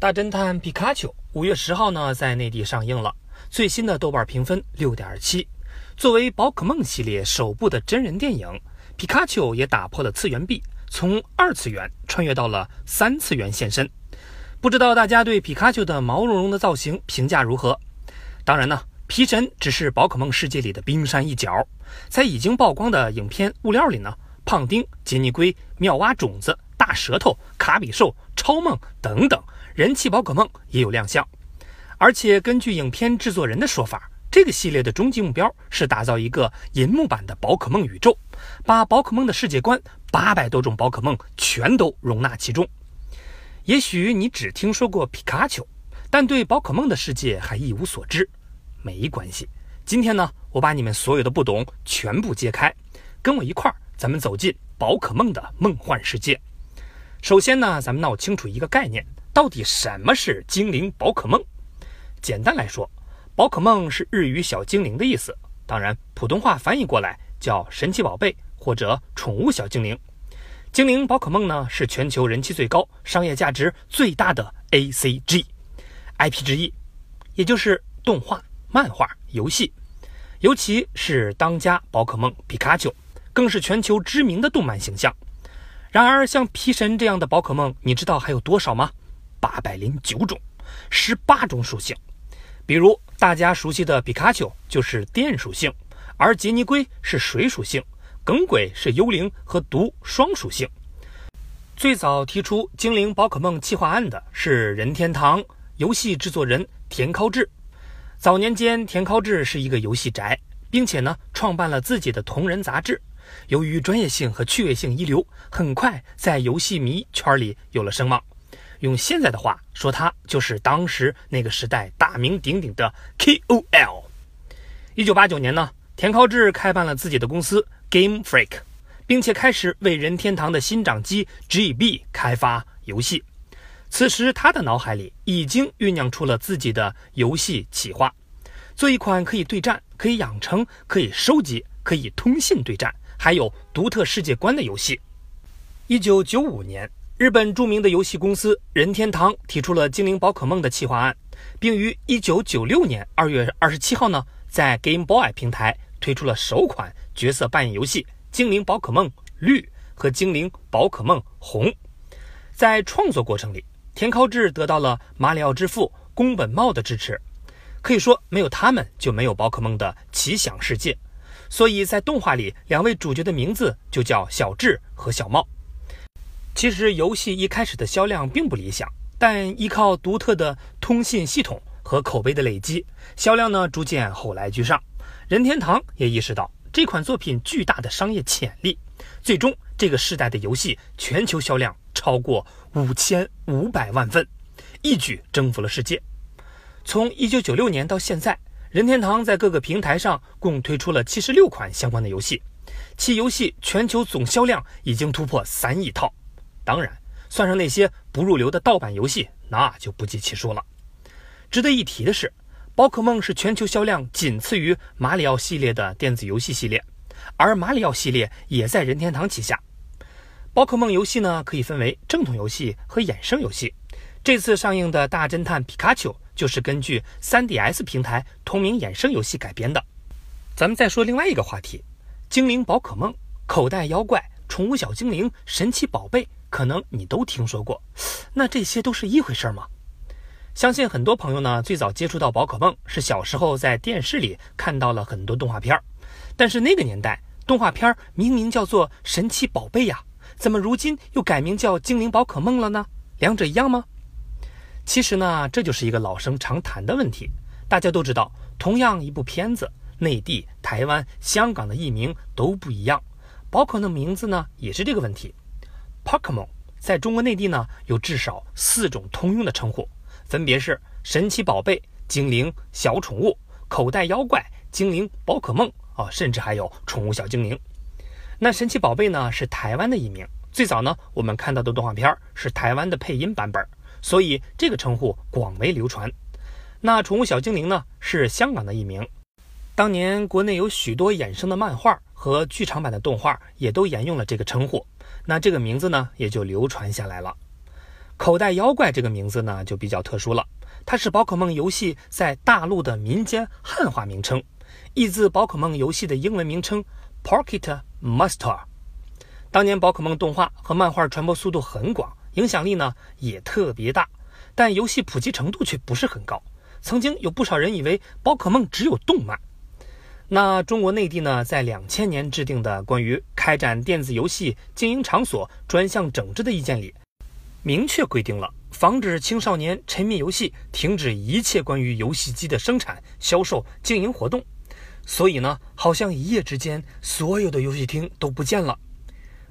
大侦探皮卡丘五月十号呢，在内地上映了。最新的豆瓣评分六点七。作为宝可梦系列首部的真人电影，皮卡丘也打破了次元壁，从二次元穿越到了三次元现身。不知道大家对皮卡丘的毛茸茸的造型评价如何？当然呢，皮神只是宝可梦世界里的冰山一角。在已经曝光的影片物料里呢，胖丁、杰尼龟、妙蛙种子、大舌头、卡比兽、超梦等等。人气宝可梦也有亮相，而且根据影片制作人的说法，这个系列的终极目标是打造一个银幕版的宝可梦宇宙，把宝可梦的世界观八百多种宝可梦全都容纳其中。也许你只听说过皮卡丘，但对宝可梦的世界还一无所知。没关系，今天呢，我把你们所有的不懂全部揭开，跟我一块儿，咱们走进宝可梦的梦幻世界。首先呢，咱们闹清楚一个概念。到底什么是精灵宝可梦？简单来说，宝可梦是日语“小精灵”的意思，当然普通话翻译过来叫神奇宝贝或者宠物小精灵。精灵宝可梦呢是全球人气最高、商业价值最大的 A C G IP 之一，也就是动画、漫画、游戏，尤其是当家宝可梦皮卡丘，更是全球知名的动漫形象。然而，像皮神这样的宝可梦，你知道还有多少吗？八百零九种，十八种属性，比如大家熟悉的皮卡丘就是电属性，而杰尼龟是水属性，耿鬼是幽灵和毒双属性。最早提出精灵宝可梦企划案的是任天堂游戏制作人田尻智。早年间，田尻智是一个游戏宅，并且呢创办了自己的同人杂志。由于专业性和趣味性一流，很快在游戏迷圈里有了声望。用现在的话说，他就是当时那个时代大名鼎鼎的 KOL。一九八九年呢，田尻智开办了自己的公司 Game Freak，并且开始为任天堂的新掌机 GB 开发游戏。此时，他的脑海里已经酝酿出了自己的游戏企划，做一款可以对战、可以养成、可以收集、可以通信对战，还有独特世界观的游戏。一九九五年。日本著名的游戏公司任天堂提出了精灵宝可梦的企划案，并于1996年2月27号呢，在 Game Boy 平台推出了首款角色扮演游戏《精灵宝可梦绿》和《精灵宝可梦红》。在创作过程里，田尻智得到了马里奥之父宫本茂的支持，可以说没有他们就没有宝可梦的奇想世界。所以在动画里，两位主角的名字就叫小智和小茂。其实游戏一开始的销量并不理想，但依靠独特的通信系统和口碑的累积，销量呢逐渐后来居上。任天堂也意识到这款作品巨大的商业潜力，最终这个时代的游戏全球销量超过五千五百万份，一举征服了世界。从一九九六年到现在，任天堂在各个平台上共推出了七十六款相关的游戏，其游戏全球总销量已经突破三亿套。当然，算上那些不入流的盗版游戏，那就不计其数了。值得一提的是，宝可梦是全球销量仅次于马里奥系列的电子游戏系列，而马里奥系列也在任天堂旗下。宝可梦游戏呢，可以分为正统游戏和衍生游戏。这次上映的大侦探皮卡丘就是根据 3DS 平台同名衍生游戏改编的。咱们再说另外一个话题：精灵宝可梦、口袋妖怪、宠物小精灵、神奇宝贝。可能你都听说过，那这些都是一回事吗？相信很多朋友呢，最早接触到宝可梦是小时候在电视里看到了很多动画片儿，但是那个年代动画片明明叫做神奇宝贝呀，怎么如今又改名叫精灵宝可梦了呢？两者一样吗？其实呢，这就是一个老生常谈的问题。大家都知道，同样一部片子，内地、台湾、香港的译名都不一样，宝可梦名字呢也是这个问题。Pokemon 在中国内地呢，有至少四种通用的称呼，分别是神奇宝贝、精灵、小宠物、口袋妖怪、精灵宝可梦啊，甚至还有宠物小精灵。那神奇宝贝呢，是台湾的译名，最早呢，我们看到的动画片是台湾的配音版本，所以这个称呼广为流传。那宠物小精灵呢，是香港的译名，当年国内有许多衍生的漫画和剧场版的动画，也都沿用了这个称呼。那这个名字呢，也就流传下来了。口袋妖怪这个名字呢就比较特殊了，它是宝可梦游戏在大陆的民间汉化名称，译自宝可梦游戏的英文名称 Pocket Monster。当年宝可梦动画和漫画传播速度很广，影响力呢也特别大，但游戏普及程度却不是很高。曾经有不少人以为宝可梦只有动漫。那中国内地呢，在两千年制定的关于开展电子游戏经营场所专项整治的意见里，明确规定了防止青少年沉迷游戏，停止一切关于游戏机的生产、销售、经营活动。所以呢，好像一夜之间，所有的游戏厅都不见了。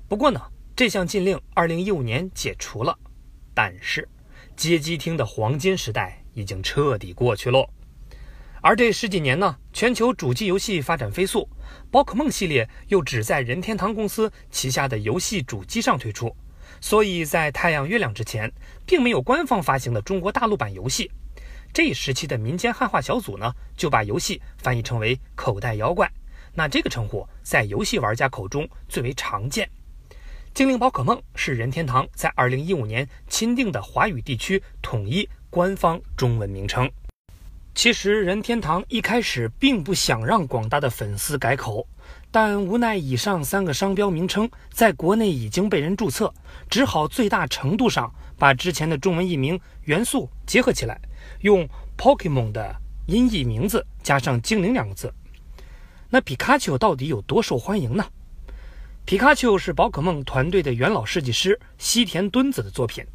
不过呢，这项禁令二零一五年解除了，但是街机厅的黄金时代已经彻底过去喽。而这十几年呢，全球主机游戏发展飞速，宝可梦系列又只在任天堂公司旗下的游戏主机上推出，所以在太阳月亮之前，并没有官方发行的中国大陆版游戏。这一时期的民间汉化小组呢，就把游戏翻译成为“口袋妖怪”，那这个称呼在游戏玩家口中最为常见。精灵宝可梦是任天堂在2015年钦定的华语地区统一官方中文名称。其实任天堂一开始并不想让广大的粉丝改口，但无奈以上三个商标名称在国内已经被人注册，只好最大程度上把之前的中文译名元素结合起来，用 Pokemon 的音译名字加上精灵两个字。那皮卡丘到底有多受欢迎呢？皮卡丘是宝可梦团队的元老设计师西田敦子的作品。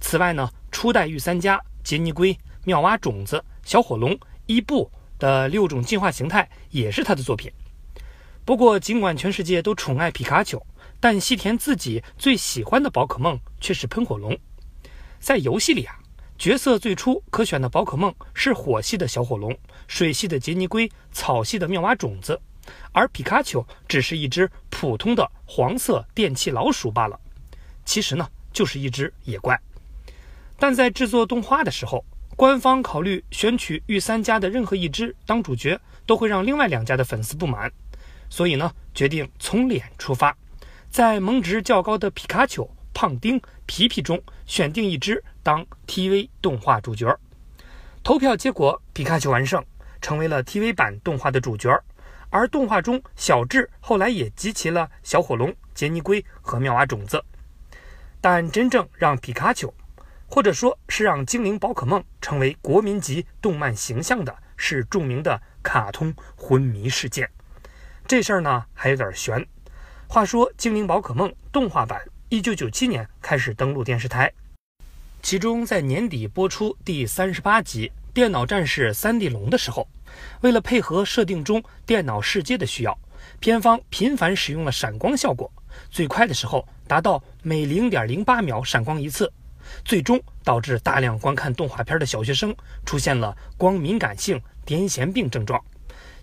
此外呢，初代御三家杰尼龟、妙蛙种子、小火龙、伊布的六种进化形态也是他的作品。不过，尽管全世界都宠爱皮卡丘，但西田自己最喜欢的宝可梦却是喷火龙。在游戏里啊，角色最初可选的宝可梦是火系的小火龙、水系的杰尼龟、草系的妙蛙种子。而皮卡丘只是一只普通的黄色电气老鼠罢了，其实呢就是一只野怪。但在制作动画的时候，官方考虑选取御三家的任何一只当主角，都会让另外两家的粉丝不满，所以呢决定从脸出发，在萌值较高的皮卡丘、胖丁、皮皮中选定一只当 TV 动画主角。投票结果，皮卡丘完胜，成为了 TV 版动画的主角。而动画中，小智后来也集齐了小火龙、杰尼龟和妙蛙种子。但真正让皮卡丘，或者说是让精灵宝可梦成为国民级动漫形象的，是著名的卡通昏迷事件。这事儿呢还有点悬。话说，精灵宝可梦动画版1997年开始登陆电视台，其中在年底播出第三十八集《电脑战士三 D 龙》的时候。为了配合设定中电脑世界的需要，片方频繁使用了闪光效果，最快的时候达到每零点零八秒闪光一次，最终导致大量观看动画片的小学生出现了光敏感性癫痫病症状，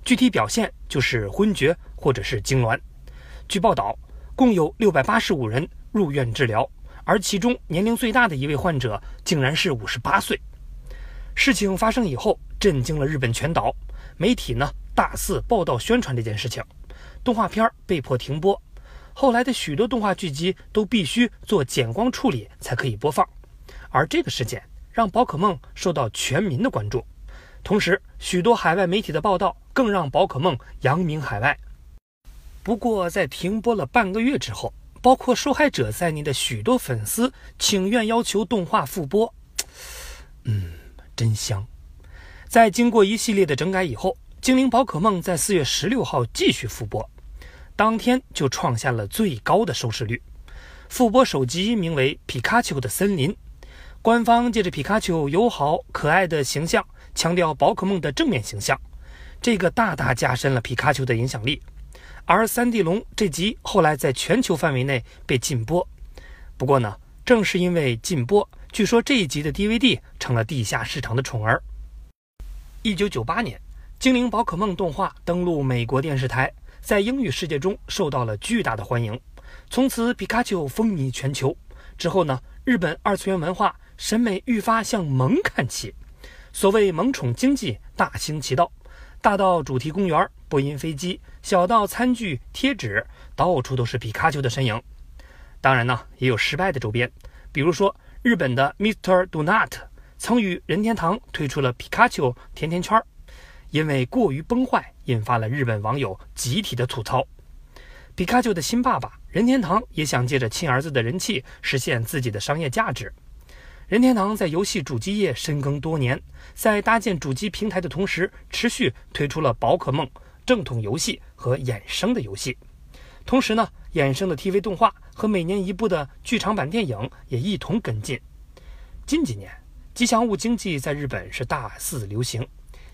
具体表现就是昏厥或者是痉挛。据报道，共有六百八十五人入院治疗，而其中年龄最大的一位患者竟然是五十八岁。事情发生以后。震惊了日本全岛，媒体呢大肆报道宣传这件事情，动画片被迫停播，后来的许多动画剧集都必须做减光处理才可以播放，而这个事件让宝可梦受到全民的关注，同时许多海外媒体的报道更让宝可梦扬名海外。不过在停播了半个月之后，包括受害者在内的许多粉丝请愿要求动画复播，嗯，真香。在经过一系列的整改以后，《精灵宝可梦》在四月十六号继续复播，当天就创下了最高的收视率。复播首集名为《皮卡丘的森林》，官方借着皮卡丘友好可爱的形象，强调宝可梦的正面形象，这个大大加深了皮卡丘的影响力。而三 D 龙这集后来在全球范围内被禁播，不过呢，正是因为禁播，据说这一集的 DVD 成了地下市场的宠儿。一九九八年，《精灵宝可梦》动画登陆美国电视台，在英语世界中受到了巨大的欢迎，从此皮卡丘风靡全球。之后呢，日本二次元文化审美愈发向萌看齐，所谓萌宠经济大行其道，大到主题公园、波音飞机，小到餐具、贴纸，到处都是皮卡丘的身影。当然呢，也有失败的周边，比如说日本的 Mr. Donut 曾与任天堂推出了皮卡丘甜甜圈，因为过于崩坏，引发了日本网友集体的吐槽。皮卡丘的新爸爸任天堂也想借着亲儿子的人气实现自己的商业价值。任天堂在游戏主机业深耕多年，在搭建主机平台的同时，持续推出了宝可梦正统游戏和衍生的游戏。同时呢，衍生的 TV 动画和每年一部的剧场版电影也一同跟进。近几年，吉祥物经济在日本是大肆流行。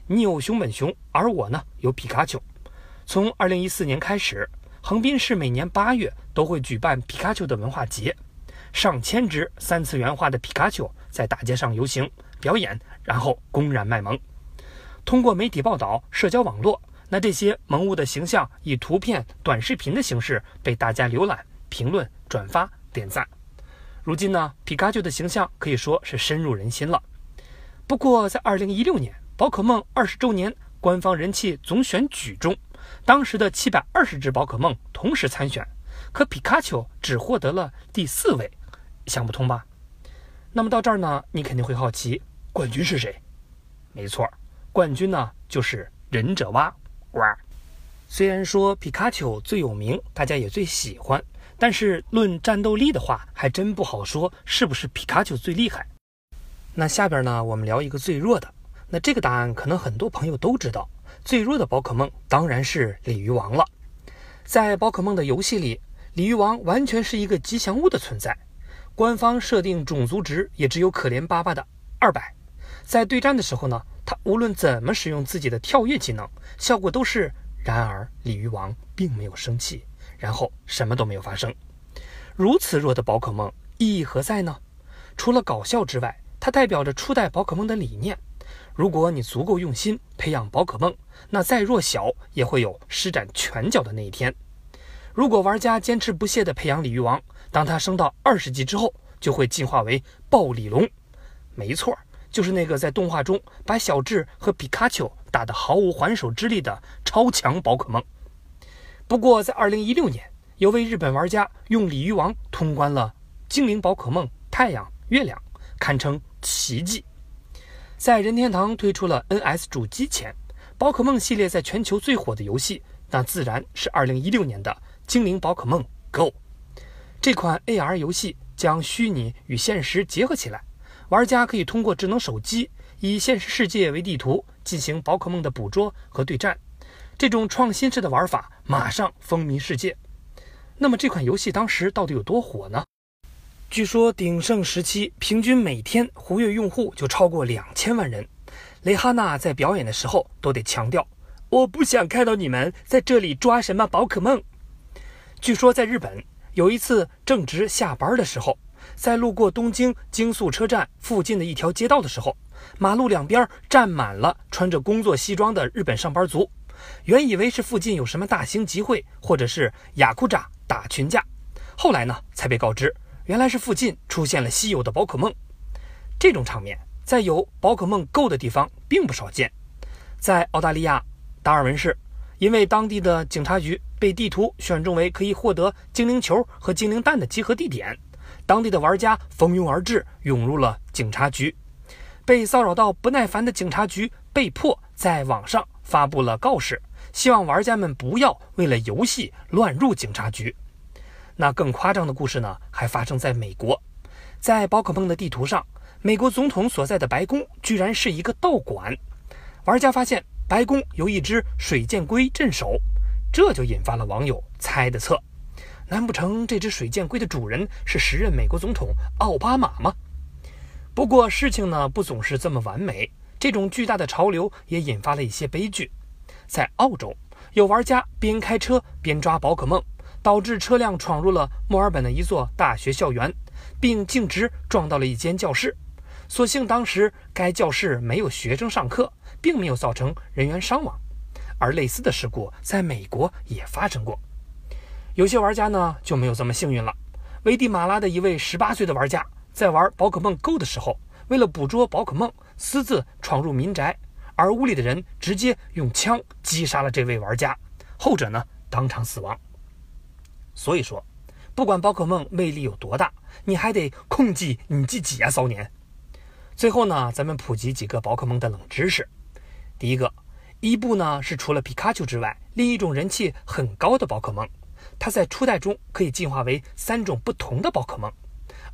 你有熊本熊，而我呢有皮卡丘。从2014年开始。横滨市每年八月都会举办皮卡丘的文化节，上千只三次元化的皮卡丘在大街上游行表演，然后公然卖萌。通过媒体报道、社交网络，那这些萌物的形象以图片、短视频的形式被大家浏览、评论、转发、点赞。如今呢，皮卡丘的形象可以说是深入人心了。不过，在2016年宝可梦二十周年官方人气总选举中，当时的七百二十只宝可梦同时参选，可皮卡丘只获得了第四位，想不通吧？那么到这儿呢，你肯定会好奇，冠军是谁？没错，冠军呢就是忍者蛙。哇！虽然说皮卡丘最有名，大家也最喜欢，但是论战斗力的话，还真不好说是不是皮卡丘最厉害。那下边呢，我们聊一个最弱的。那这个答案可能很多朋友都知道。最弱的宝可梦当然是鲤鱼王了。在宝可梦的游戏里，鲤鱼王完全是一个吉祥物的存在。官方设定种族值也只有可怜巴巴的二百。在对战的时候呢，他无论怎么使用自己的跳跃技能，效果都是。然而鲤鱼王并没有生气，然后什么都没有发生。如此弱的宝可梦意义何在呢？除了搞笑之外，它代表着初代宝可梦的理念。如果你足够用心培养宝可梦，那再弱小也会有施展拳脚的那一天。如果玩家坚持不懈地培养鲤鱼王，当它升到二十级之后，就会进化为暴鲤龙。没错，就是那个在动画中把小智和皮卡丘打得毫无还手之力的超强宝可梦。不过，在二零一六年，有位日本玩家用鲤鱼王通关了精灵宝可梦太阳、月亮，堪称奇迹。在任天堂推出了 NS 主机前，宝可梦系列在全球最火的游戏，那自然是2016年的《精灵宝可梦 Go》。这款 AR 游戏将虚拟与现实结合起来，玩家可以通过智能手机以现实世界为地图进行宝可梦的捕捉和对战。这种创新式的玩法马上风靡世界。那么这款游戏当时到底有多火呢？据说鼎盛时期，平均每天活跃用户就超过两千万人。蕾哈娜在表演的时候都得强调：“我不想看到你们在这里抓什么宝可梦。”据说在日本有一次正值下班的时候，在路过东京京速车站附近的一条街道的时候，马路两边站满了穿着工作西装的日本上班族。原以为是附近有什么大型集会，或者是雅库扎打群架，后来呢才被告知。原来是附近出现了稀有的宝可梦，这种场面在有宝可梦 Go 的地方并不少见。在澳大利亚达尔文市，因为当地的警察局被地图选中为可以获得精灵球和精灵蛋的集合地点，当地的玩家蜂拥而至，涌入了警察局。被骚扰到不耐烦的警察局被迫在网上发布了告示，希望玩家们不要为了游戏乱入警察局。那更夸张的故事呢，还发生在美国，在宝可梦的地图上，美国总统所在的白宫居然是一个道馆。玩家发现白宫由一只水箭龟镇守，这就引发了网友猜的测：难不成这只水箭龟的主人是时任美国总统奥巴马吗？不过事情呢不总是这么完美，这种巨大的潮流也引发了一些悲剧。在澳洲，有玩家边开车边抓宝可梦。导致车辆闯入了墨尔本的一座大学校园，并径直撞到了一间教室。所幸当时该教室没有学生上课，并没有造成人员伤亡。而类似的事故在美国也发生过。有些玩家呢就没有这么幸运了。危地马拉的一位十八岁的玩家在玩宝可梦 Go 的时候，为了捕捉宝可梦，私自闯入民宅，而屋里的人直接用枪击杀了这位玩家，后者呢当场死亡。所以说，不管宝可梦魅力有多大，你还得控制你自己啊，骚年。最后呢，咱们普及几个宝可梦的冷知识。第一个，伊布呢是除了皮卡丘之外另一种人气很高的宝可梦，它在初代中可以进化为三种不同的宝可梦，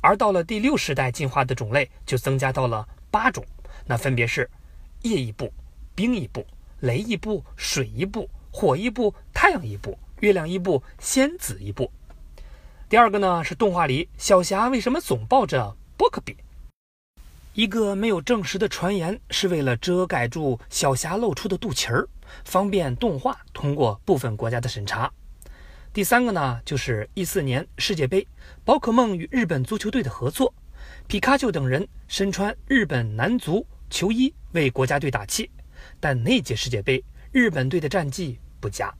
而到了第六世代进化的种类就增加到了八种，那分别是夜伊布、冰伊布、雷伊布、水伊布、火伊布、太阳伊布、月亮伊布、仙子伊布。第二个呢是动画里小霞为什么总抱着波克比？一个没有证实的传言是为了遮盖住小霞露出的肚脐儿，方便动画通过部分国家的审查。第三个呢，就是一四年世界杯，宝可梦与日本足球队的合作，皮卡丘等人身穿日本男足球衣为国家队打气，但那届世界杯日本队的战绩不佳，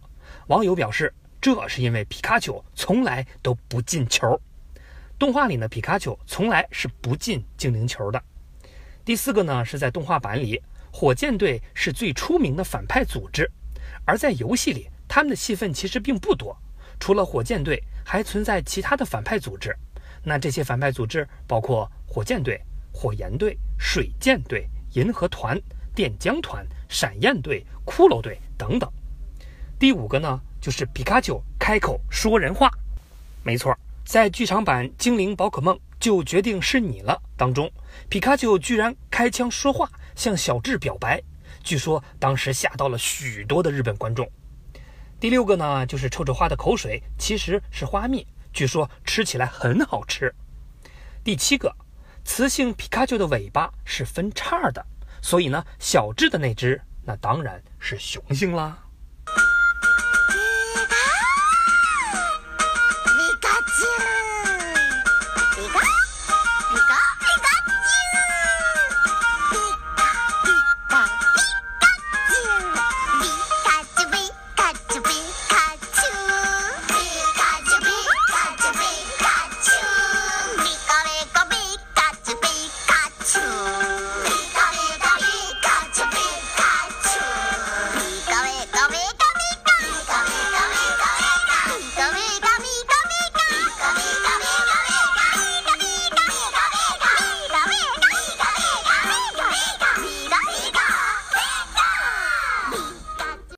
网友表示这是因为皮卡丘从来都不进球，动画里呢皮卡丘从来是不进精灵球的。第四个呢，是在动画版里，火箭队是最出名的反派组织，而在游戏里，他们的戏份其实并不多。除了火箭队，还存在其他的反派组织。那这些反派组织包括火箭队、火焰队、水箭队、银河团、电浆团、闪焰队、骷髅队等等。第五个呢，就是皮卡丘开口说人话。没错，在剧场版《精灵宝可梦》。就决定是你了。当中，皮卡丘居然开枪说话，向小智表白。据说当时吓到了许多的日本观众。第六个呢，就是臭臭花的口水其实是花蜜，据说吃起来很好吃。第七个，雌性皮卡丘的尾巴是分叉的，所以呢，小智的那只那当然是雄性啦。